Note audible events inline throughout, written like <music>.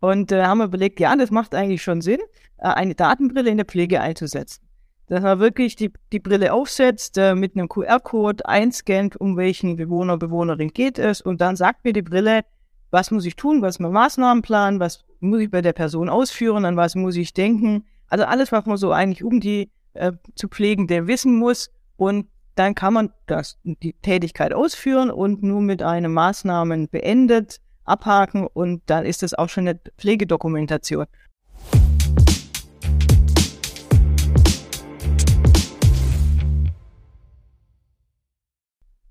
Und äh, haben wir überlegt, ja, das macht eigentlich schon Sinn, äh, eine Datenbrille in der Pflege einzusetzen. Dass man wirklich die, die Brille aufsetzt, äh, mit einem QR-Code einscannt, um welchen Bewohner, Bewohnerin geht es. Und dann sagt mir die Brille, was muss ich tun, was ist mein Maßnahmenplan, was muss ich bei der Person ausführen, an was muss ich denken. Also alles, was man so eigentlich um die äh, zu pflegen, der wissen muss. Und dann kann man das, die Tätigkeit ausführen und nur mit einem Maßnahmen beendet abhaken und dann ist das auch schon eine Pflegedokumentation.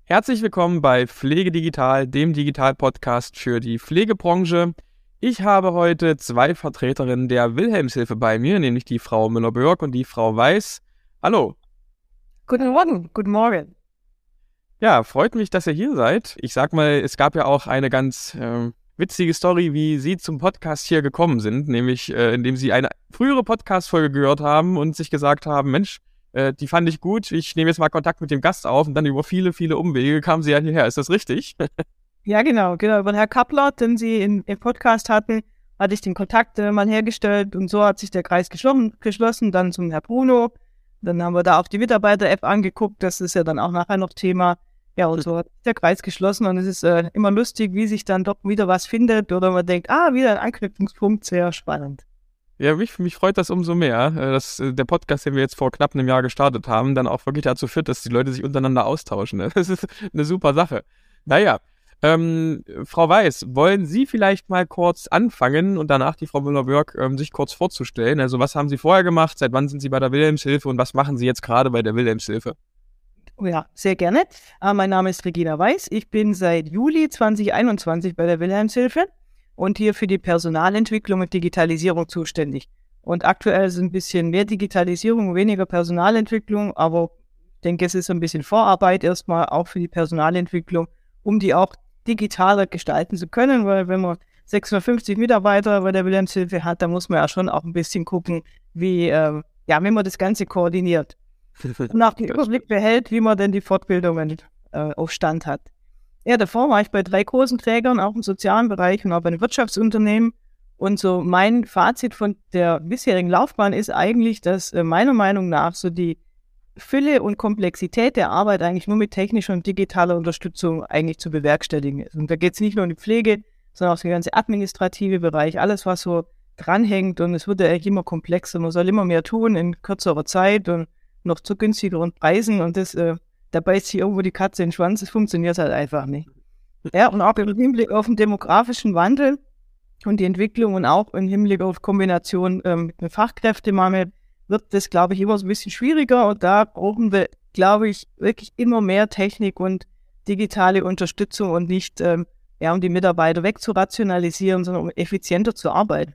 Herzlich willkommen bei Pflege Digital, dem Digital-Podcast für die Pflegebranche. Ich habe heute zwei Vertreterinnen der Wilhelmshilfe bei mir, nämlich die Frau Müller-Börk und die Frau Weiß. Hallo. Guten Morgen, guten Morgen. Ja, freut mich, dass ihr hier seid. Ich sag mal, es gab ja auch eine ganz äh, witzige Story, wie Sie zum Podcast hier gekommen sind, nämlich äh, indem Sie eine frühere Podcast-Folge gehört haben und sich gesagt haben, Mensch, äh, die fand ich gut, ich nehme jetzt mal Kontakt mit dem Gast auf und dann über viele, viele Umwege kamen Sie ja hierher. Ist das richtig? <laughs> ja, genau, genau. Über Herr Kappler, den Sie im, im Podcast hatten, hatte ich den Kontakt äh, mal hergestellt und so hat sich der Kreis geschlossen, geschlossen dann zum Herr Bruno. Dann haben wir da auch die Mitarbeiter-App angeguckt, das ist ja dann auch nachher noch Thema. Ja, und so hat der Kreis geschlossen und es ist äh, immer lustig, wie sich dann doch wieder was findet oder man denkt, ah, wieder ein Anknüpfungspunkt, sehr spannend. Ja, mich, mich freut das umso mehr, äh, dass äh, der Podcast, den wir jetzt vor knapp einem Jahr gestartet haben, dann auch wirklich dazu führt, dass die Leute sich untereinander austauschen. Ne? <laughs> Das ist eine super Sache. Naja, ähm, Frau Weiß, wollen Sie vielleicht mal kurz anfangen und danach die Frau Müller-Björk ähm, sich kurz vorzustellen? Also was haben Sie vorher gemacht? Seit wann sind Sie bei der Wilhelmshilfe und was machen Sie jetzt gerade bei der Wilhelmshilfe? Oh ja, sehr gerne. Uh, mein Name ist Regina Weiß. Ich bin seit Juli 2021 bei der Wilhelmshilfe und hier für die Personalentwicklung und Digitalisierung zuständig. Und aktuell ist ein bisschen mehr Digitalisierung, weniger Personalentwicklung, aber ich denke, es ist ein bisschen Vorarbeit erstmal auch für die Personalentwicklung, um die auch digitaler gestalten zu können, weil wenn man 650 Mitarbeiter bei der Wilhelmshilfe hat, dann muss man ja schon auch ein bisschen gucken, wie, äh, ja, wenn man das Ganze koordiniert <laughs> und auch den Überblick behält, wie man denn die Fortbildungen äh, auf Stand hat. Ja, davor war ich bei drei großen Trägern, auch im sozialen Bereich und auch bei einem Wirtschaftsunternehmen. Und so mein Fazit von der bisherigen Laufbahn ist eigentlich, dass äh, meiner Meinung nach so die Fülle und Komplexität der Arbeit eigentlich nur mit technischer und digitaler Unterstützung eigentlich zu bewerkstelligen ist. Und da geht es nicht nur um die Pflege, sondern auch der ganze administrative Bereich, alles, was so dranhängt. Und es wird ja eigentlich immer komplexer. Man soll immer mehr tun in kürzerer Zeit und noch zu günstigeren Preisen und das, äh, da beißt sich irgendwo die Katze in den Schwanz, das funktioniert halt einfach nicht. Ja, und auch im Hinblick auf den demografischen Wandel und die Entwicklung und auch im Hinblick auf Kombination ähm, mit dem Fachkräftemangel wird das, glaube ich, immer so ein bisschen schwieriger und da brauchen wir, glaube ich, wirklich immer mehr Technik und digitale Unterstützung und nicht, ähm, ja, um die Mitarbeiter wegzurationalisieren, sondern um effizienter zu arbeiten,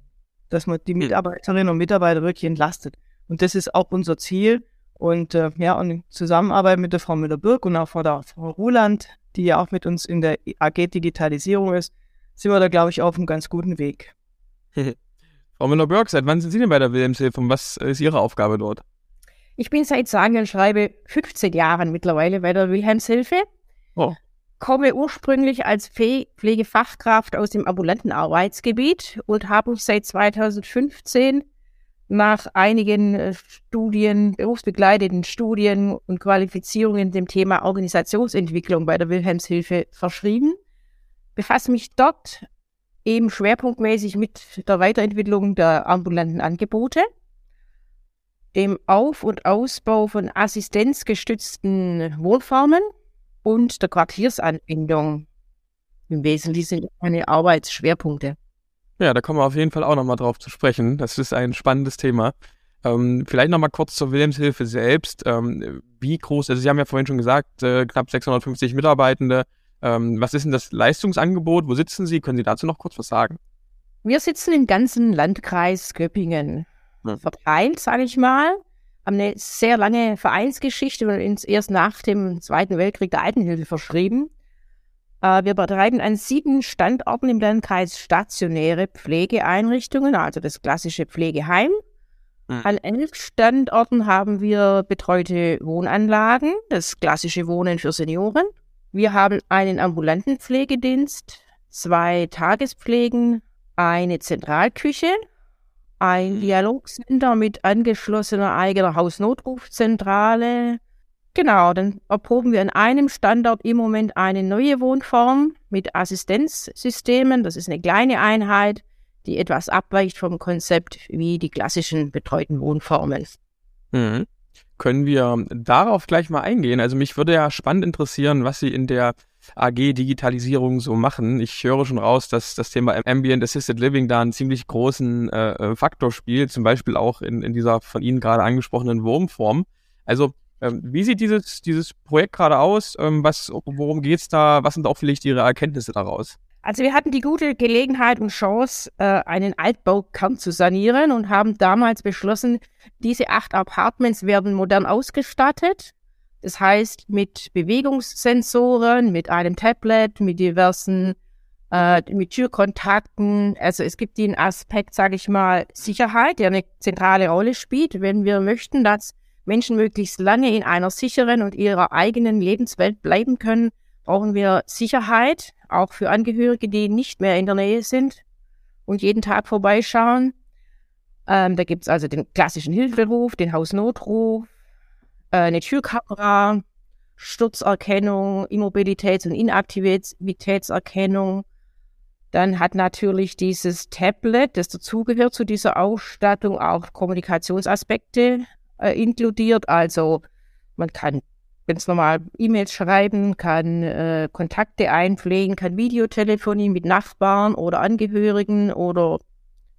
dass man die Mitarbeiterinnen und Mitarbeiter wirklich entlastet. Und das ist auch unser Ziel. Und äh, ja, und in Zusammenarbeit mit der Frau Müller-Birk und auch Frau, der Frau Ruland, die ja auch mit uns in der AG Digitalisierung ist, sind wir da, glaube ich, auf einem ganz guten Weg. <laughs> Frau Müller-Birk, seit wann sind Sie denn bei der Wilhelmshilfe und was ist Ihre Aufgabe dort? Ich bin seit sage und schreibe 15 Jahren mittlerweile bei der Wilhelmshilfe. Oh. Komme ursprünglich als Pflegefachkraft aus dem ambulanten Arbeitsgebiet und habe seit 2015 nach einigen äh, Studien, berufsbegleiteten Studien und Qualifizierungen dem Thema Organisationsentwicklung bei der Wilhelmshilfe verschrieben, befasse mich dort eben schwerpunktmäßig mit der Weiterentwicklung der ambulanten Angebote, dem Auf- und Ausbau von assistenzgestützten Wohnformen und der Quartiersanbindung. Im Wesentlichen sind meine Arbeitsschwerpunkte. Ja, da kommen wir auf jeden Fall auch nochmal drauf zu sprechen. Das ist ein spannendes Thema. Ähm, vielleicht nochmal kurz zur Wilhelmshilfe selbst. Ähm, wie groß, also Sie haben ja vorhin schon gesagt, äh, knapp 650 Mitarbeitende. Ähm, was ist denn das Leistungsangebot? Wo sitzen Sie? Können Sie dazu noch kurz was sagen? Wir sitzen im ganzen Landkreis Göppingen ja. verteilt, sage ich mal. Haben eine sehr lange Vereinsgeschichte und uns erst nach dem Zweiten Weltkrieg der Altenhilfe verschrieben. Äh, wir betreiben an sieben Standorten im Landkreis stationäre Pflegeeinrichtungen, also das klassische Pflegeheim. Mhm. An elf Standorten haben wir betreute Wohnanlagen, das klassische Wohnen für Senioren. Wir haben einen ambulanten Pflegedienst, zwei Tagespflegen, eine Zentralküche, ein mhm. Dialogcenter mit angeschlossener eigener Hausnotrufzentrale. Genau, dann erproben wir an einem Standort im Moment eine neue Wohnform mit Assistenzsystemen. Das ist eine kleine Einheit, die etwas abweicht vom Konzept wie die klassischen betreuten Wohnformen. Mhm. Können wir darauf gleich mal eingehen? Also mich würde ja spannend interessieren, was Sie in der AG Digitalisierung so machen. Ich höre schon raus, dass das Thema Ambient Assisted Living da einen ziemlich großen äh, äh, Faktor spielt, zum Beispiel auch in, in dieser von Ihnen gerade angesprochenen Wurmform. Also ähm, wie sieht dieses, dieses Projekt gerade aus? Ähm, was, worum geht's da? Was sind auch vielleicht Ihre Erkenntnisse daraus? Also wir hatten die gute Gelegenheit und Chance, äh, einen Altbaukern zu sanieren und haben damals beschlossen, diese acht Apartments werden modern ausgestattet. Das heißt mit Bewegungssensoren, mit einem Tablet, mit diversen, äh, mit Türkontakten. Also es gibt den Aspekt, sage ich mal, Sicherheit, der eine zentrale Rolle spielt, wenn wir möchten, dass Menschen möglichst lange in einer sicheren und ihrer eigenen Lebenswelt bleiben können, brauchen wir Sicherheit, auch für Angehörige, die nicht mehr in der Nähe sind und jeden Tag vorbeischauen. Ähm, da gibt es also den klassischen Hilferuf, den Hausnotruf, äh, eine Türkamera, Sturzerkennung, Immobilitäts- und Inaktivitätserkennung. Dann hat natürlich dieses Tablet, das dazugehört zu dieser Ausstattung, auch Kommunikationsaspekte äh, inkludiert. Also man kann ganz normal E-Mails schreiben, kann äh, Kontakte einpflegen, kann Videotelefonie mit Nachbarn oder Angehörigen oder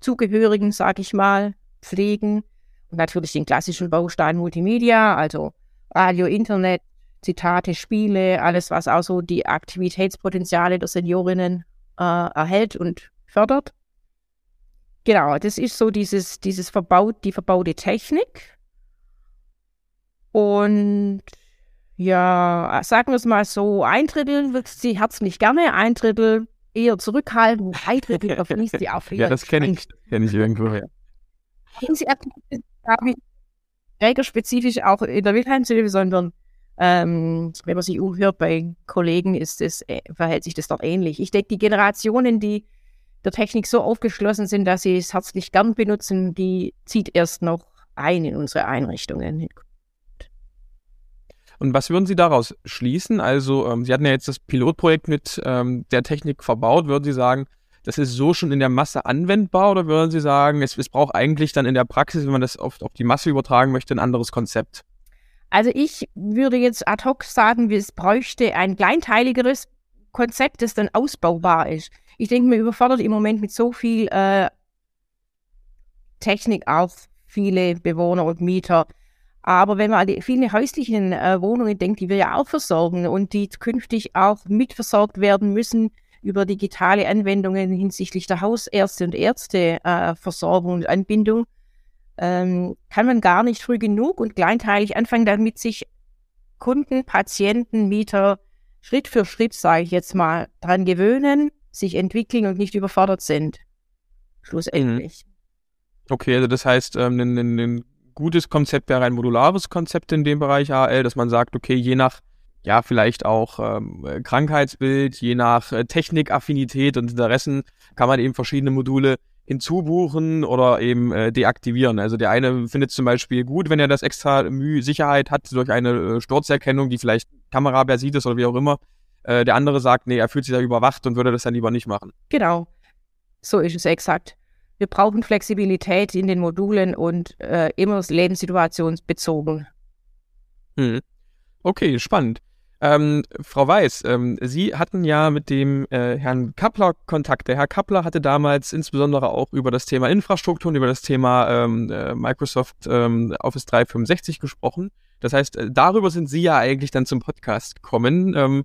Zugehörigen, sag ich mal, pflegen. Und natürlich den klassischen Baustein Multimedia, also Radio, Internet, Zitate, Spiele, alles, was auch so die Aktivitätspotenziale der Seniorinnen äh, erhält und fördert. Genau, das ist so dieses, dieses verbaut, die verbaute Technik. Und ja, sagen wir es mal so, ein Drittel wird sie herzlich gerne, ein Drittel eher zurückhalten, ein Drittel <laughs> verfließt sie auch Ja, das kenne ich, kenn ich irgendwo, ja. Sie habe ich trägerspezifisch auch in der Wildheimshilfe, sondern ähm, wenn man sich umhört bei Kollegen, ist es, äh, verhält sich das dort ähnlich. Ich denke, die Generationen, die der Technik so aufgeschlossen sind, dass sie es herzlich gern benutzen, die zieht erst noch ein in unsere Einrichtungen. Und was würden Sie daraus schließen? Also, ähm, Sie hatten ja jetzt das Pilotprojekt mit ähm, der Technik verbaut. Würden Sie sagen, das ist so schon in der Masse anwendbar oder würden Sie sagen, es, es braucht eigentlich dann in der Praxis, wenn man das auf, auf die Masse übertragen möchte, ein anderes Konzept? Also ich würde jetzt ad hoc sagen, es bräuchte ein kleinteiligeres Konzept, das dann ausbaubar ist. Ich denke, mir überfordert im Moment mit so viel äh, Technik auch viele Bewohner und Mieter. Aber wenn man an die vielen häuslichen äh, Wohnungen denkt, die wir ja auch versorgen und die künftig auch mitversorgt werden müssen über digitale Anwendungen hinsichtlich der Hausärzte und Ärzteversorgung äh, und Anbindung, ähm, kann man gar nicht früh genug und kleinteilig anfangen, damit sich Kunden, Patienten, Mieter Schritt für Schritt, sage ich jetzt mal, dran gewöhnen, sich entwickeln und nicht überfordert sind. Schlussendlich. Mhm. Okay, also das heißt, ähm, ein, ein, ein gutes Konzept wäre ein modulares Konzept in dem Bereich AL, dass man sagt, okay, je nach ja, vielleicht auch ähm, Krankheitsbild, je nach äh, Technikaffinität und Interessen kann man eben verschiedene Module hinzubuchen oder eben äh, deaktivieren. Also der eine findet zum Beispiel gut, wenn er das extra Mühe Sicherheit hat durch eine äh, Sturzerkennung, die vielleicht kameraversiert ist oder wie auch immer. Äh, der andere sagt, nee, er fühlt sich da überwacht und würde das dann lieber nicht machen. Genau, so ist es exakt. Wir brauchen Flexibilität in den Modulen und äh, immer lebenssituationsbezogen. Hm. Okay, spannend. Ähm, Frau Weiß, ähm, Sie hatten ja mit dem äh, Herrn Kappler Kontakt. Der Herr Kappler hatte damals insbesondere auch über das Thema Infrastruktur und über das Thema ähm, äh, Microsoft ähm, Office 365 gesprochen. Das heißt, äh, darüber sind Sie ja eigentlich dann zum Podcast gekommen.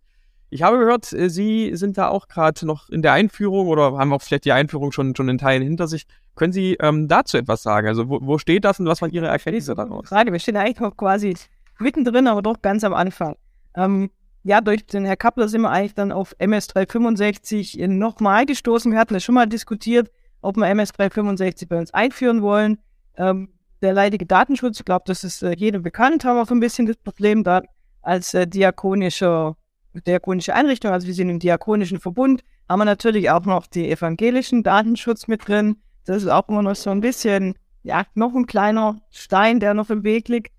Ich habe gehört, äh, Sie sind da auch gerade noch in der Einführung oder haben auch vielleicht die Einführung schon, schon in Teilen hinter sich. Können Sie ähm, dazu etwas sagen? Also wo, wo steht das und was waren Ihre Erkenntnisse daraus? Gerade, wir stehen eigentlich noch quasi mittendrin, aber doch ganz am Anfang. Ähm, ja, durch den Herr Kappler sind wir eigentlich dann auf MS365 nochmal gestoßen. Wir hatten das schon mal diskutiert, ob wir MS365 bei uns einführen wollen. Ähm, der leidige Datenschutz, ich glaube, das ist äh, jedem bekannt, haben wir auch ein bisschen das Problem da als äh, diakonischer diakonische Einrichtung, also wir sind im diakonischen Verbund, haben wir natürlich auch noch die evangelischen Datenschutz mit drin. Das ist auch immer noch so ein bisschen, ja, noch ein kleiner Stein, der noch im Weg liegt.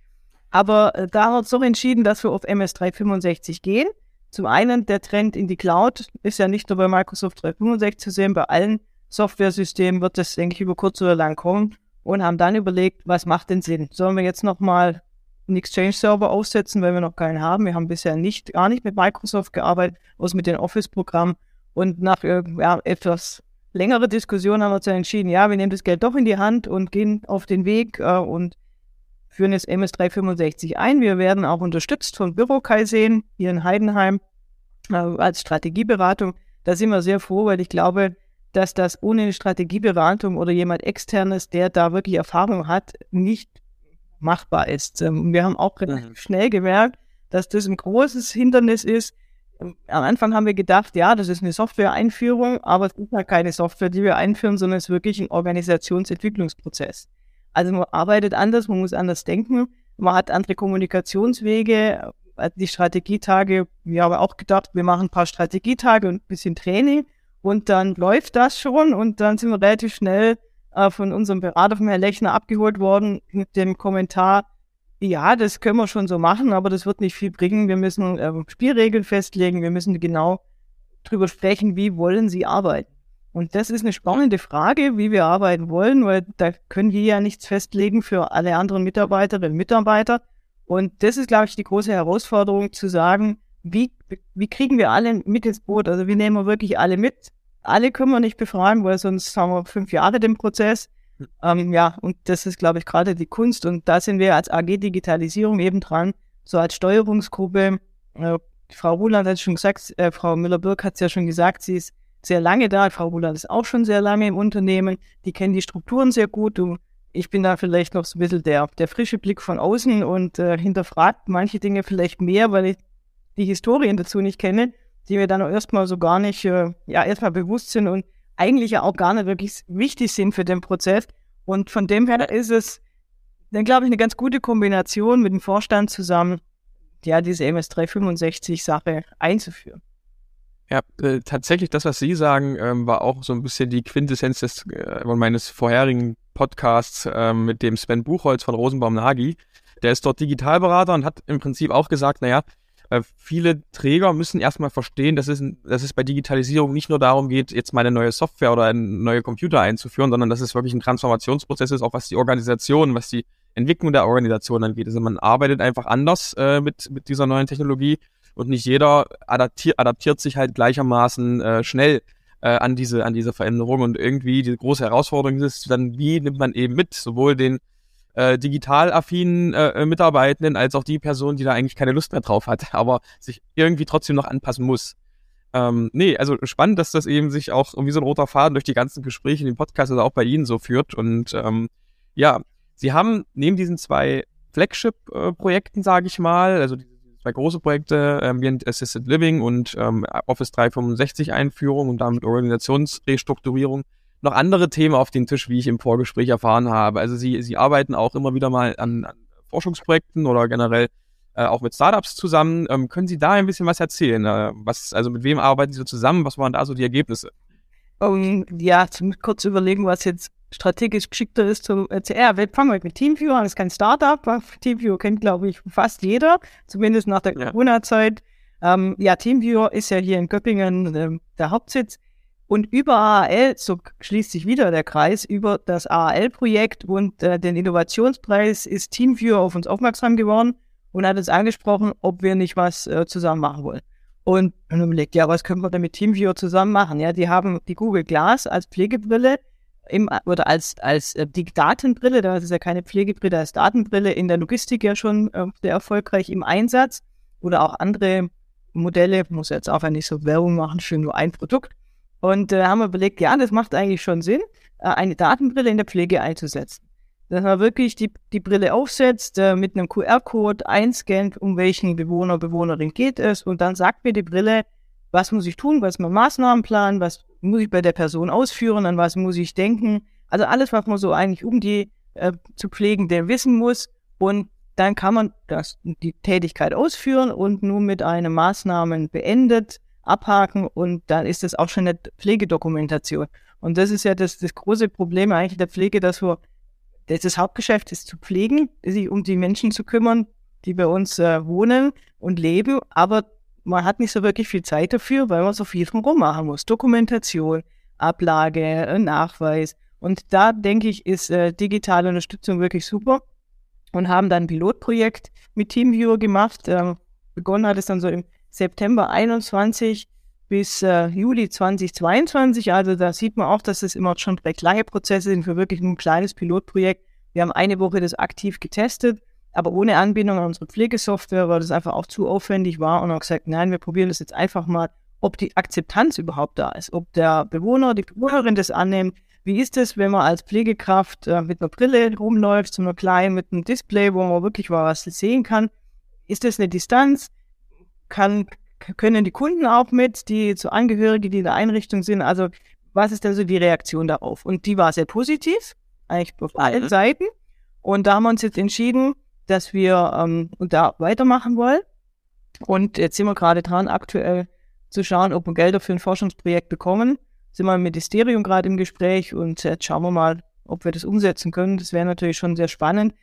Aber äh, da haben wir uns doch entschieden, dass wir auf MS365 gehen. Zum einen der Trend in die Cloud ist ja nicht nur bei Microsoft 365 zu sehen, bei allen Software-Systemen wird das, denke ich, über kurz oder lang kommen und haben dann überlegt, was macht denn Sinn? Sollen wir jetzt nochmal einen Exchange-Server aufsetzen, weil wir noch keinen haben? Wir haben bisher nicht, gar nicht mit Microsoft gearbeitet, außer mit den Office-Programmen. Und nach äh, ja, etwas längere Diskussion haben wir uns dann entschieden, ja, wir nehmen das Geld doch in die Hand und gehen auf den Weg äh, und führen jetzt MS365 ein. Wir werden auch unterstützt von Bürokai sehen, hier in Heidenheim, äh, als Strategieberatung. Da sind wir sehr froh, weil ich glaube, dass das ohne eine Strategieberatung oder jemand externes, der da wirklich Erfahrung hat, nicht machbar ist. Ähm, wir haben auch mhm. schnell gemerkt, dass das ein großes Hindernis ist. Ähm, am Anfang haben wir gedacht, ja, das ist eine Software-Einführung, aber es ist ja keine Software, die wir einführen, sondern es ist wirklich ein Organisationsentwicklungsprozess. Also man arbeitet anders, man muss anders denken, man hat andere Kommunikationswege. Die Strategietage, wir haben auch gedacht, wir machen ein paar Strategietage und ein bisschen Training und dann läuft das schon und dann sind wir relativ schnell äh, von unserem Berater, von Herrn Lechner, abgeholt worden mit dem Kommentar, ja, das können wir schon so machen, aber das wird nicht viel bringen. Wir müssen äh, Spielregeln festlegen, wir müssen genau drüber sprechen, wie wollen Sie arbeiten. Und das ist eine spannende Frage, wie wir arbeiten wollen, weil da können wir ja nichts festlegen für alle anderen Mitarbeiterinnen und Mitarbeiter. Und das ist, glaube ich, die große Herausforderung zu sagen, wie, wie kriegen wir alle mit ins Boot? Also wie nehmen wir wirklich alle mit? Alle können wir nicht befreien, weil sonst haben wir fünf Jahre den Prozess. Ähm, ja, und das ist, glaube ich, gerade die Kunst. Und da sind wir als AG Digitalisierung eben dran, so als Steuerungsgruppe. Äh, Frau Ruland hat es schon gesagt, äh, Frau Müller-Birk hat es ja schon gesagt, sie ist sehr lange da. Frau Ruland ist auch schon sehr lange im Unternehmen. Die kennen die Strukturen sehr gut. Und ich bin da vielleicht noch so ein bisschen der, der frische Blick von außen und äh, hinterfragt manche Dinge vielleicht mehr, weil ich die Historien dazu nicht kenne, die mir dann erstmal so gar nicht, äh, ja, erstmal bewusst sind und eigentlich ja auch gar nicht wirklich wichtig sind für den Prozess. Und von dem her ist es, dann glaube ich, eine ganz gute Kombination mit dem Vorstand zusammen, ja, diese MS365-Sache einzuführen. Ja, äh, tatsächlich, das, was Sie sagen, ähm, war auch so ein bisschen die Quintessenz des, äh, meines vorherigen Podcasts äh, mit dem Sven Buchholz von Rosenbaum Nagi. Der ist dort Digitalberater und hat im Prinzip auch gesagt, naja, äh, viele Träger müssen erstmal verstehen, dass es, dass es bei Digitalisierung nicht nur darum geht, jetzt mal eine neue Software oder einen neue Computer einzuführen, sondern dass es wirklich ein Transformationsprozess ist, auch was die Organisation, was die Entwicklung der Organisation angeht. Also man arbeitet einfach anders äh, mit, mit dieser neuen Technologie und nicht jeder adaptiert, adaptiert sich halt gleichermaßen äh, schnell äh, an diese an diese Veränderung und irgendwie die große Herausforderung ist dann, wie nimmt man eben mit sowohl den äh, digital affinen äh, äh, Mitarbeitenden als auch die Person, die da eigentlich keine Lust mehr drauf hat, <laughs> aber sich irgendwie trotzdem noch anpassen muss. Ähm, nee, also spannend, dass das eben sich auch irgendwie so ein roter Faden durch die ganzen Gespräche in dem Podcast oder auch bei Ihnen so führt. Und ähm, ja, Sie haben neben diesen zwei Flagship-Projekten, sage ich mal, also die zwei große Projekte, Ambient Assisted Living und ähm, Office 365 Einführung und damit Organisationsrestrukturierung, noch andere Themen auf den Tisch, wie ich im Vorgespräch erfahren habe. Also sie, sie arbeiten auch immer wieder mal an, an Forschungsprojekten oder generell äh, auch mit Startups zusammen. Ähm, können Sie da ein bisschen was erzählen? Äh, was, also mit wem arbeiten Sie so zusammen? Was waren da so die Ergebnisse? Um, ja, zum kurz überlegen, was jetzt strategisch geschickter ist zum CR. Wir fangen mit Teamviewer an. Das ist kein Startup. Teamviewer kennt, glaube ich, fast jeder, zumindest nach der ja. Corona-Zeit. Ähm, ja, Teamviewer ist ja hier in Göppingen äh, der Hauptsitz. Und über AAL, so schließt sich wieder der Kreis, über das AAL-Projekt und äh, den Innovationspreis ist Teamviewer auf uns aufmerksam geworden und hat uns angesprochen, ob wir nicht was äh, zusammen machen wollen. Und dann überlegt, ja, was können wir denn mit Teamviewer zusammen machen? Ja, die haben die Google Glass als Pflegebrille im, oder als, als äh, die Datenbrille, das ist ja keine Pflegebrille, als Datenbrille in der Logistik ja schon äh, sehr erfolgreich im Einsatz oder auch andere Modelle, muss jetzt auch nicht so Werbung machen für nur ein Produkt. Und äh, haben wir überlegt, ja, das macht eigentlich schon Sinn, äh, eine Datenbrille in der Pflege einzusetzen. Dass man wirklich die, die Brille aufsetzt, äh, mit einem QR-Code einscannt, um welchen Bewohner, Bewohnerin geht es. Und dann sagt mir die Brille, was muss ich tun, was ist mein Maßnahmenplan, was muss ich bei der Person ausführen, an was muss ich denken. Also alles, was man so eigentlich um die äh, zu pflegen, der wissen muss. Und dann kann man das, die Tätigkeit ausführen und nur mit einem Maßnahmen beendet abhaken und dann ist das auch schon eine Pflegedokumentation. Und das ist ja das, das große Problem eigentlich der Pflege, dass wir, das, das Hauptgeschäft ist zu pflegen, sich um die Menschen zu kümmern, die bei uns äh, wohnen und leben, aber man hat nicht so wirklich viel Zeit dafür, weil man so viel drumherum machen muss. Dokumentation, Ablage, äh, Nachweis. Und da denke ich, ist äh, digitale Unterstützung wirklich super und haben dann ein Pilotprojekt mit Teamviewer gemacht. Ähm, begonnen hat es dann so im September 21 bis äh, Juli 2022. Also da sieht man auch, dass es immer schon recht lange Prozesse sind für wirklich ein kleines Pilotprojekt. Wir haben eine Woche das aktiv getestet, aber ohne Anbindung an unsere Pflegesoftware, weil das einfach auch zu aufwendig war und haben gesagt, nein, wir probieren das jetzt einfach mal, ob die Akzeptanz überhaupt da ist, ob der Bewohner, die Bewohnerin das annimmt. Wie ist es, wenn man als Pflegekraft äh, mit einer Brille rumläuft, so einer kleinen, mit einem Display, wo man wirklich mal was sehen kann? Ist das eine Distanz? Kann, können die Kunden auch mit, die zu Angehörige, die in der Einrichtung sind? Also, was ist denn so die Reaktion darauf? Und die war sehr positiv, eigentlich auf allen Seiten. Und da haben wir uns jetzt entschieden, dass wir ähm, da weitermachen wollen. Und jetzt sind wir gerade dran, aktuell zu schauen, ob wir Gelder für ein Forschungsprojekt bekommen. Sind wir im Ministerium gerade im Gespräch und jetzt schauen wir mal, ob wir das umsetzen können. Das wäre natürlich schon sehr spannend.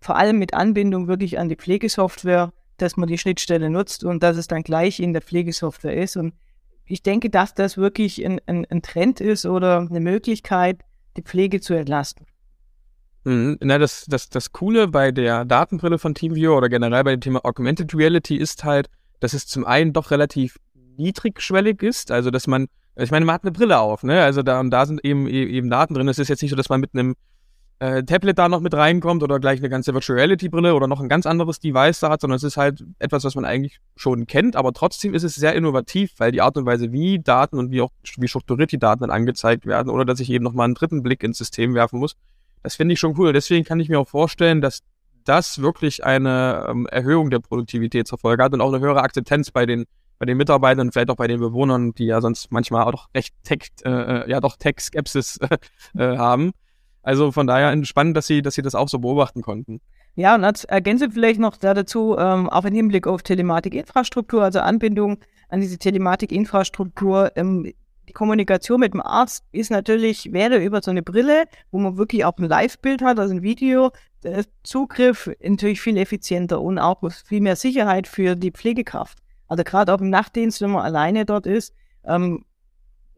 Vor allem mit Anbindung wirklich an die Pflegesoftware, dass man die Schnittstelle nutzt und dass es dann gleich in der Pflegesoftware ist. Und ich denke, dass das wirklich ein, ein, ein Trend ist oder eine Möglichkeit, die Pflege zu entlasten. Mhm. Na, das, das, das Coole bei der Datenbrille von TeamViewer oder generell bei dem Thema Augmented Reality ist halt, dass es zum einen doch relativ niedrigschwellig ist, also dass man, ich meine, man hat eine Brille auf, ne? Also da und da sind eben e, eben Daten drin. Es ist jetzt nicht so, dass man mit einem äh, Tablet da noch mit reinkommt oder gleich eine ganze Virtual Reality Brille oder noch ein ganz anderes Device da hat, sondern es ist halt etwas, was man eigentlich schon kennt, aber trotzdem ist es sehr innovativ, weil die Art und Weise, wie Daten und wie auch wie strukturiert die Daten dann angezeigt werden oder dass ich eben noch mal einen dritten Blick ins System werfen muss, das finde ich schon cool. Deswegen kann ich mir auch vorstellen, dass das wirklich eine ähm, Erhöhung der Produktivität zur Folge hat und auch eine höhere Akzeptanz bei den bei den Mitarbeitern und vielleicht auch bei den Bewohnern, die ja sonst manchmal auch recht Tech, äh, äh ja doch Tech-Skepsis <laughs> äh, haben. Also von daher spannend, dass sie, dass sie das auch so beobachten konnten. Ja, und als ergänze vielleicht noch da dazu, ähm, auch im Hinblick auf Telematikinfrastruktur, also Anbindung an diese Telematikinfrastruktur, ähm, die Kommunikation mit dem Arzt ist natürlich, wäre über so eine Brille, wo man wirklich auch ein Live-Bild hat, also ein Video, der Zugriff natürlich viel effizienter und auch viel mehr Sicherheit für die Pflegekraft. Also gerade auch im Nachtdienst, wenn man alleine dort ist, ähm,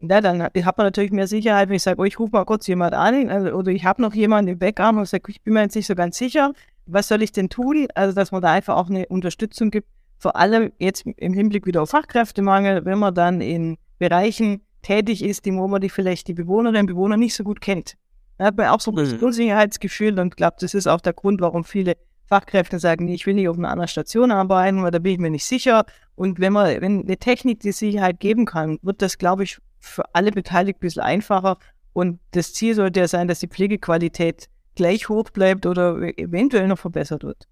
ja, dann hat man natürlich mehr Sicherheit, wenn ich sage, oh, ich rufe mal kurz jemand an also, oder ich habe noch jemanden im Backarm und sage, ich bin mir jetzt nicht so ganz sicher, was soll ich denn tun? Also, dass man da einfach auch eine Unterstützung gibt, vor allem jetzt im Hinblick wieder auf Fachkräftemangel, wenn man dann in Bereichen tätig ist, wo man die vielleicht die Bewohnerinnen und Bewohner nicht so gut kennt. Da hat man auch so ein mhm. Unsicherheitsgefühl und glaube, das ist auch der Grund, warum viele Fachkräfte sagen, ich will nicht auf einer anderen Station arbeiten, weil da bin ich mir nicht sicher. Und wenn man, wenn eine Technik die Sicherheit geben kann, wird das, glaube ich, für alle Beteiligten ein bisschen einfacher. Und das Ziel sollte ja sein, dass die Pflegequalität gleich hoch bleibt oder eventuell noch verbessert wird.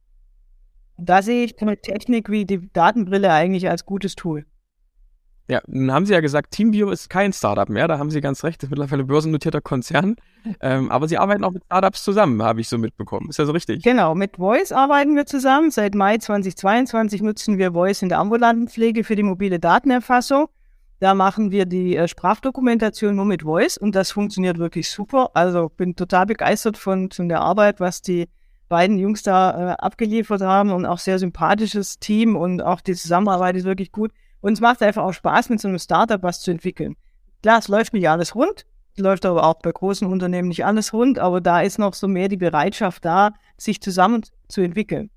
Da sehe ich eine Technik wie die Datenbrille eigentlich als gutes Tool. Ja, nun haben Sie ja gesagt, TeamView ist kein Startup mehr, da haben Sie ganz recht, das ist mittlerweile ein börsennotierter Konzern. Ähm, aber Sie arbeiten auch mit Startups zusammen, habe ich so mitbekommen. Ist ja so richtig? Genau, mit Voice arbeiten wir zusammen. Seit Mai 2022 nutzen wir Voice in der ambulanten Pflege für die mobile Datenerfassung. Da machen wir die äh, Sprachdokumentation nur mit Voice und das funktioniert wirklich super. Also bin total begeistert von, von der Arbeit, was die beiden Jungs da äh, abgeliefert haben und auch sehr sympathisches Team und auch die Zusammenarbeit ist wirklich gut. Und es macht einfach auch Spaß, mit so einem Startup was zu entwickeln. Klar, es läuft nicht alles rund, läuft aber auch bei großen Unternehmen nicht alles rund, aber da ist noch so mehr die Bereitschaft da, sich zusammen zu entwickeln.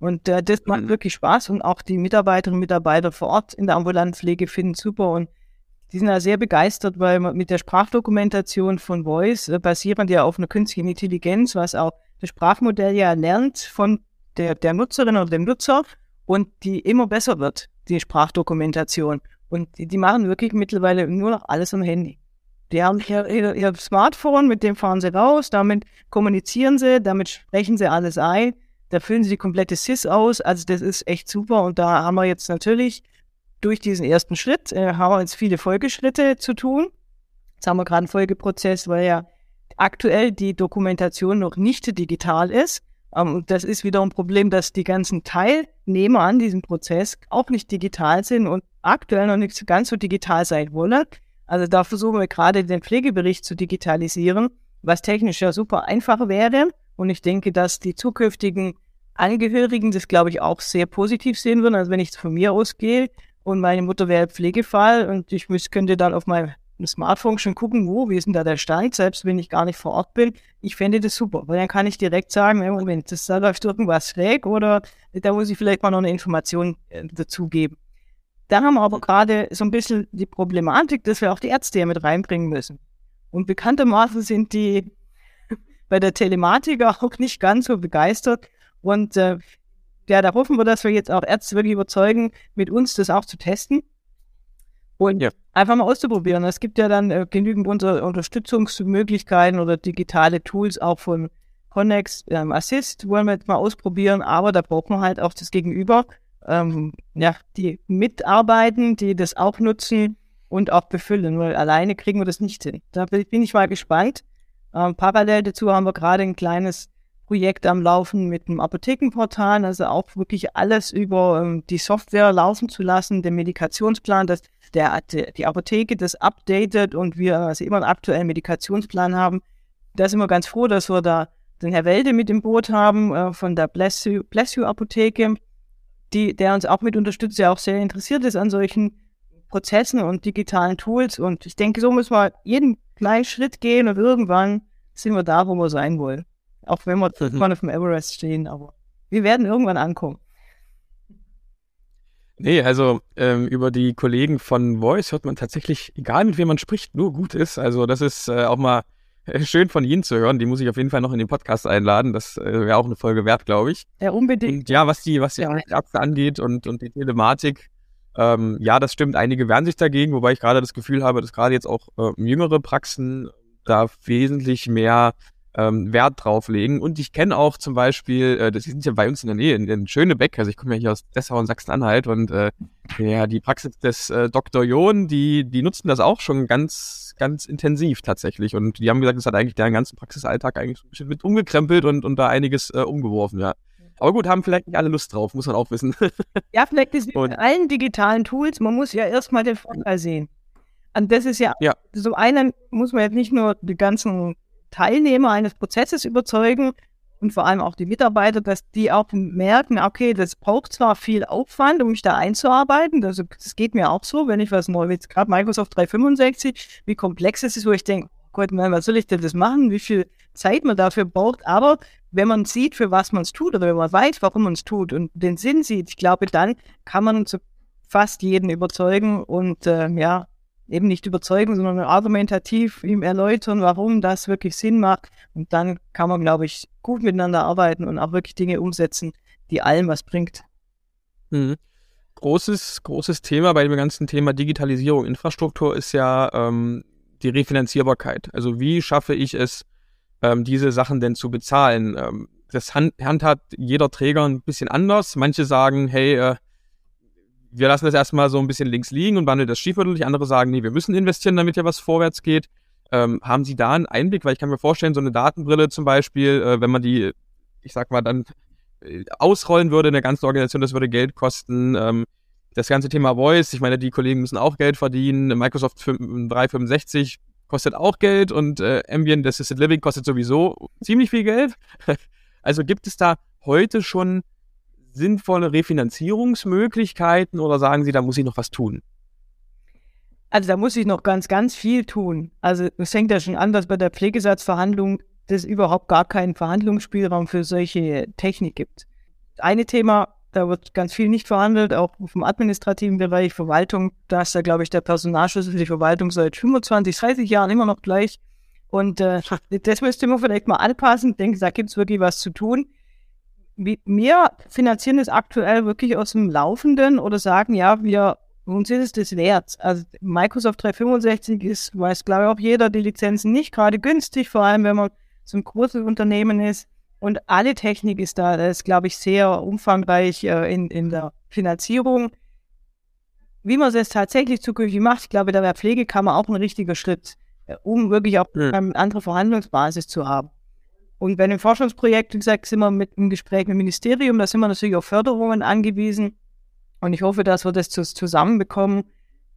Und äh, das macht mhm. wirklich Spaß und auch die Mitarbeiterinnen und Mitarbeiter vor Ort in der ambulanten Pflege finden super und die sind ja sehr begeistert, weil man mit der Sprachdokumentation von Voice äh, basierend ja auf einer künstlichen Intelligenz, was auch das Sprachmodell ja lernt von der, der Nutzerin oder dem Nutzer und die immer besser wird die Sprachdokumentation. Und die, die machen wirklich mittlerweile nur noch alles am Handy. Die haben ihr, ihr, ihr Smartphone, mit dem fahren sie raus, damit kommunizieren sie, damit sprechen sie alles ein, da füllen sie die komplette SIS aus. Also das ist echt super. Und da haben wir jetzt natürlich durch diesen ersten Schritt, äh, haben wir jetzt viele Folgeschritte zu tun. Jetzt haben wir gerade einen Folgeprozess, weil ja aktuell die Dokumentation noch nicht digital ist. Ähm, das ist wieder ein Problem, dass die ganzen Teilnehmer an diesem Prozess auch nicht digital sind und aktuell noch nicht ganz so digital sein wollen. Also da versuchen wir gerade den Pflegebericht zu digitalisieren, was technisch ja super einfach wäre. Und ich denke, dass die zukünftigen Angehörigen das, glaube ich, auch sehr positiv sehen würden. Also wenn ich von mir ausgehe und meine Mutter wäre Pflegefall und ich müß, könnte dann auf meinem Smartphone schon gucken, wo, wie ist denn da der Stand, selbst wenn ich gar nicht vor Ort bin. Ich fände das super, weil dann kann ich direkt sagen, Moment, das, da läuft irgendwas schräg oder da muss ich vielleicht mal noch eine Information äh, dazu geben. Da haben wir aber gerade so ein bisschen die Problematik, dass wir auch die Ärzte hier mit reinbringen müssen. Und bekanntermaßen sind die bei der Telematik <laughs> auch nicht ganz so begeistert. Und äh, ja, da hoffen wir, dass wir jetzt auch Ärzte wirklich überzeugen, mit uns das auch zu testen und ja. einfach mal auszuprobieren. Es gibt ja dann äh, genügend unter Unterstützungsmöglichkeiten oder digitale Tools auch von Connex ähm, Assist, wollen wir jetzt mal ausprobieren, aber da braucht man halt auch das Gegenüber, ähm, ja, die mitarbeiten, die das auch nutzen und auch befüllen, weil alleine kriegen wir das nicht hin. Da bin ich mal gespannt. Ähm, parallel dazu haben wir gerade ein kleines Projekt am Laufen mit dem Apothekenportal, also auch wirklich alles über ähm, die Software laufen zu lassen, den Medikationsplan, dass der, die Apotheke das updatet und wir also immer einen aktuellen Medikationsplan haben. Da sind wir ganz froh, dass wir da den Herr Welde mit im Boot haben äh, von der Bless You, Bless you Apotheke, die, der uns auch mit unterstützt, der auch sehr interessiert ist an solchen Prozessen und digitalen Tools. Und ich denke, so müssen wir jeden kleinen Schritt gehen und irgendwann sind wir da, wo wir sein wollen. Auch wenn wir mhm. auf dem Everest stehen, aber wir werden irgendwann ankommen. Nee, also ähm, über die Kollegen von Voice hört man tatsächlich, egal mit wem man spricht, nur gut ist. Also das ist äh, auch mal äh, schön von Ihnen zu hören. Die muss ich auf jeden Fall noch in den Podcast einladen. Das äh, wäre auch eine Folge wert, glaube ich. Ja, unbedingt. Und ja, was die, was die ja. Angeht und, und die Telematik, ähm, ja, das stimmt. Einige wehren sich dagegen, wobei ich gerade das Gefühl habe, dass gerade jetzt auch äh, jüngere Praxen da wesentlich mehr ähm, Wert drauf legen. Und ich kenne auch zum Beispiel, äh, das sind ja bei uns in der Nähe, in, in Schönebeck, also ich komme ja hier aus Dessau und Sachsen-Anhalt und äh, ja, die Praxis des äh, Dr. John, die, die nutzen das auch schon ganz, ganz intensiv tatsächlich. Und die haben gesagt, das hat eigentlich deren ganzen Praxisalltag eigentlich mit umgekrempelt und, und da einiges äh, umgeworfen, ja. Aber gut, haben vielleicht nicht alle Lust drauf, muss man auch wissen. <laughs> ja, vielleicht ist mit allen digitalen Tools, man muss ja erstmal den Vorteil sehen. Und das ist ja, ja. zum einen muss man jetzt nicht nur die ganzen Teilnehmer eines Prozesses überzeugen und vor allem auch die Mitarbeiter, dass die auch merken, okay, das braucht zwar viel Aufwand, um mich da einzuarbeiten. Also das geht mir auch so, wenn ich was neu will, gerade Microsoft 365, wie komplex es ist, wo ich denke, Gott, man, was soll ich denn das machen? Wie viel Zeit man dafür braucht? Aber wenn man sieht, für was man es tut oder wenn man weiß, warum man es tut und den Sinn sieht, ich glaube, dann kann man zu fast jeden überzeugen und äh, ja, eben nicht überzeugen, sondern argumentativ ihm erläutern, warum das wirklich Sinn macht. Und dann kann man, glaube ich, gut miteinander arbeiten und auch wirklich Dinge umsetzen, die allen was bringt. Mhm. Großes, großes Thema bei dem ganzen Thema Digitalisierung, Infrastruktur ist ja ähm, die Refinanzierbarkeit. Also wie schaffe ich es, ähm, diese Sachen denn zu bezahlen? Ähm, das Hand, handhabt jeder Träger ein bisschen anders. Manche sagen, hey, äh, wir lassen das erstmal so ein bisschen links liegen und wandeln das schiefwürdig. Andere sagen, nee, wir müssen investieren, damit ja was vorwärts geht. Ähm, haben Sie da einen Einblick? Weil ich kann mir vorstellen, so eine Datenbrille zum Beispiel, äh, wenn man die, ich sag mal, dann äh, ausrollen würde in der ganzen Organisation, das würde Geld kosten. Ähm, das ganze Thema Voice, ich meine, die Kollegen müssen auch Geld verdienen. Microsoft 365 kostet auch Geld und äh, Ambient Assisted Living kostet sowieso ziemlich viel Geld. <laughs> also gibt es da heute schon sinnvolle Refinanzierungsmöglichkeiten oder sagen Sie, da muss ich noch was tun? Also da muss ich noch ganz, ganz viel tun. Also es fängt ja schon an, dass bei der Pflegesatzverhandlung es überhaupt gar keinen Verhandlungsspielraum für solche Technik gibt. Eine Thema, da wird ganz viel nicht verhandelt, auch vom administrativen Bereich, Verwaltung, da ist ja, glaube ich, der Personalschlüssel für die Verwaltung seit 25, 30 Jahren immer noch gleich. Und äh, das müsste man vielleicht mal anpassen. Ich denke, da gibt es wirklich was zu tun wir finanzieren es aktuell wirklich aus dem Laufenden oder sagen, ja, wir uns ist es das wert. Also Microsoft 365 ist, weiß glaube ich auch jeder, die Lizenzen nicht gerade günstig, vor allem wenn man so ein großes Unternehmen ist. Und alle Technik ist da, das ist, glaube ich, sehr umfangreich äh, in, in der Finanzierung. Wie man es jetzt tatsächlich zukünftig macht, ich glaube, da wäre Pflegekammer auch ein richtiger Schritt, äh, um wirklich auch ja. eine andere Verhandlungsbasis zu haben. Und bei den Forschungsprojekten, wie gesagt, sind wir mit im Gespräch mit dem Ministerium, da sind wir natürlich auf Förderungen angewiesen. Und ich hoffe, dass wir das zusammenbekommen.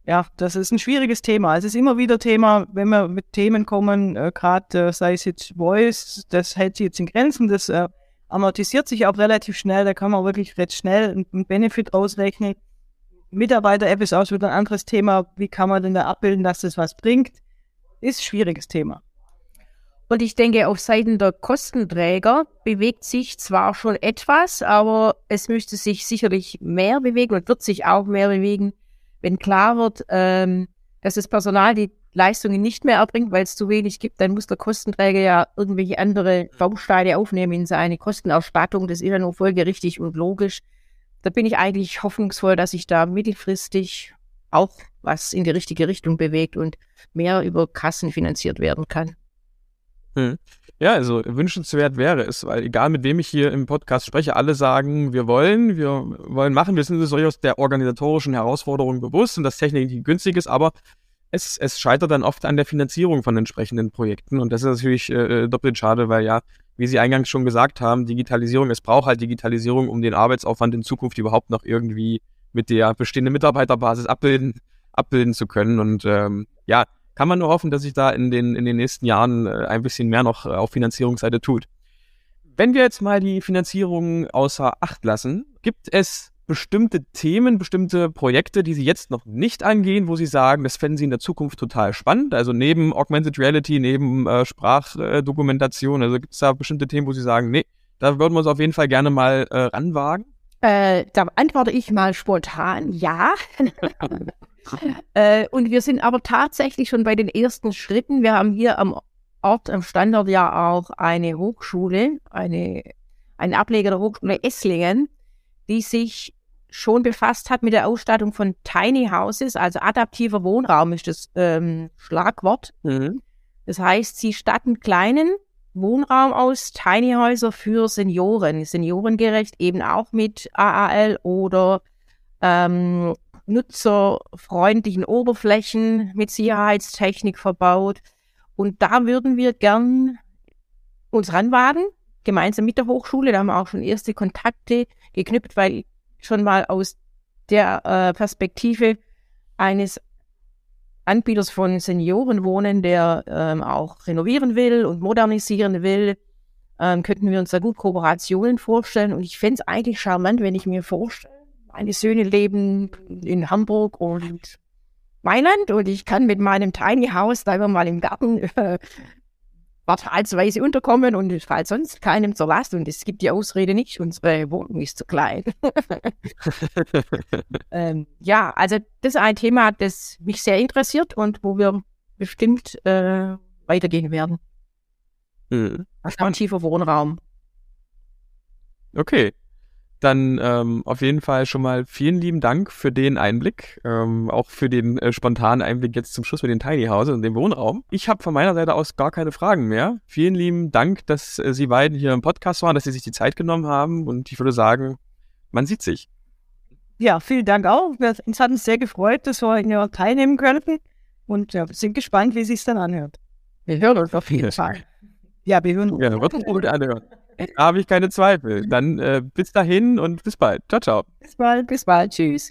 Ja, das ist ein schwieriges Thema. Es ist immer wieder Thema, wenn wir mit Themen kommen, äh, gerade äh, sei es jetzt Voice, das hält sich jetzt in Grenzen, das äh, amortisiert sich auch relativ schnell, da kann man wirklich recht schnell einen Benefit ausrechnen. Mitarbeiter-App ist auch wieder ein anderes Thema. Wie kann man denn da abbilden, dass das was bringt? Ist ein schwieriges Thema. Und ich denke, auf Seiten der Kostenträger bewegt sich zwar schon etwas, aber es müsste sich sicherlich mehr bewegen und wird sich auch mehr bewegen, wenn klar wird, ähm, dass das Personal die Leistungen nicht mehr erbringt, weil es zu wenig gibt, dann muss der Kostenträger ja irgendwelche andere Bausteine aufnehmen in seine Kostenausstattung. Das ist ja nur folgerichtig und logisch. Da bin ich eigentlich hoffnungsvoll, dass sich da mittelfristig auch was in die richtige Richtung bewegt und mehr über Kassen finanziert werden kann. Hm. Ja, also wünschenswert wäre es, weil egal mit wem ich hier im Podcast spreche, alle sagen, wir wollen, wir wollen machen, wir sind uns durchaus der organisatorischen Herausforderung bewusst und dass Technik nicht günstig ist, aber es, es scheitert dann oft an der Finanzierung von entsprechenden Projekten und das ist natürlich äh, doppelt schade, weil ja, wie Sie eingangs schon gesagt haben, Digitalisierung, es braucht halt Digitalisierung, um den Arbeitsaufwand in Zukunft überhaupt noch irgendwie mit der bestehenden Mitarbeiterbasis abbilden, abbilden zu können und ähm, ja, kann man nur hoffen, dass sich da in den, in den nächsten Jahren äh, ein bisschen mehr noch äh, auf Finanzierungsseite tut. Wenn wir jetzt mal die Finanzierung außer Acht lassen, gibt es bestimmte Themen, bestimmte Projekte, die Sie jetzt noch nicht angehen, wo Sie sagen, das fänden Sie in der Zukunft total spannend? Also neben Augmented Reality, neben äh, Sprachdokumentation, also gibt es da bestimmte Themen, wo Sie sagen, nee, da würden wir uns auf jeden Fall gerne mal äh, ranwagen? Äh, da antworte ich mal spontan, ja. <laughs> <laughs> äh, und wir sind aber tatsächlich schon bei den ersten Schritten. Wir haben hier am Ort, am Standort ja auch eine Hochschule, eine, einen Ableger der Hochschule Esslingen, die sich schon befasst hat mit der Ausstattung von Tiny Houses, also adaptiver Wohnraum ist das ähm, Schlagwort. Mhm. Das heißt, sie statten kleinen Wohnraum aus, Tiny Häuser für Senioren, seniorengerecht eben auch mit AAL oder ähm, nutzerfreundlichen Oberflächen mit Sicherheitstechnik verbaut. Und da würden wir gern uns ranwagen, gemeinsam mit der Hochschule. Da haben wir auch schon erste Kontakte geknüpft, weil schon mal aus der äh, Perspektive eines Anbieters von Seniorenwohnen, der ähm, auch renovieren will und modernisieren will, ähm, könnten wir uns da gut Kooperationen vorstellen. Und ich fände es eigentlich charmant, wenn ich mir vorstelle, meine Söhne leben in Hamburg und Mailand und ich kann mit meinem Tiny House da immer mal im Garten <laughs> äh, quartalsweise unterkommen und es fällt sonst keinem zur Last und es gibt die Ausrede nicht, unsere Wohnung ist zu klein. <laughs> ähm, ja, also das ist ein Thema, das mich sehr interessiert und wo wir bestimmt äh, weitergehen werden. Mhm. Attraktiver Wohnraum. Okay. Dann ähm, auf jeden Fall schon mal vielen lieben Dank für den Einblick, ähm, auch für den äh, spontanen Einblick jetzt zum Schluss mit den Tiny Houses und dem Wohnraum. Ich habe von meiner Seite aus gar keine Fragen mehr. Vielen lieben Dank, dass äh, Sie beiden hier im Podcast waren, dass Sie sich die Zeit genommen haben und ich würde sagen, man sieht sich. Ja, vielen Dank auch. Uns hat uns sehr gefreut, dass wir hier teilnehmen könnten und ja, sind gespannt, wie es sich dann anhört. Wir hören uns auf jeden <laughs> Fall. Ja, wir hören uns. Ja, wird gut anhören. Da habe ich keine Zweifel. Dann äh, bis dahin und bis bald. Ciao, ciao. Bis bald, bis bald. Tschüss.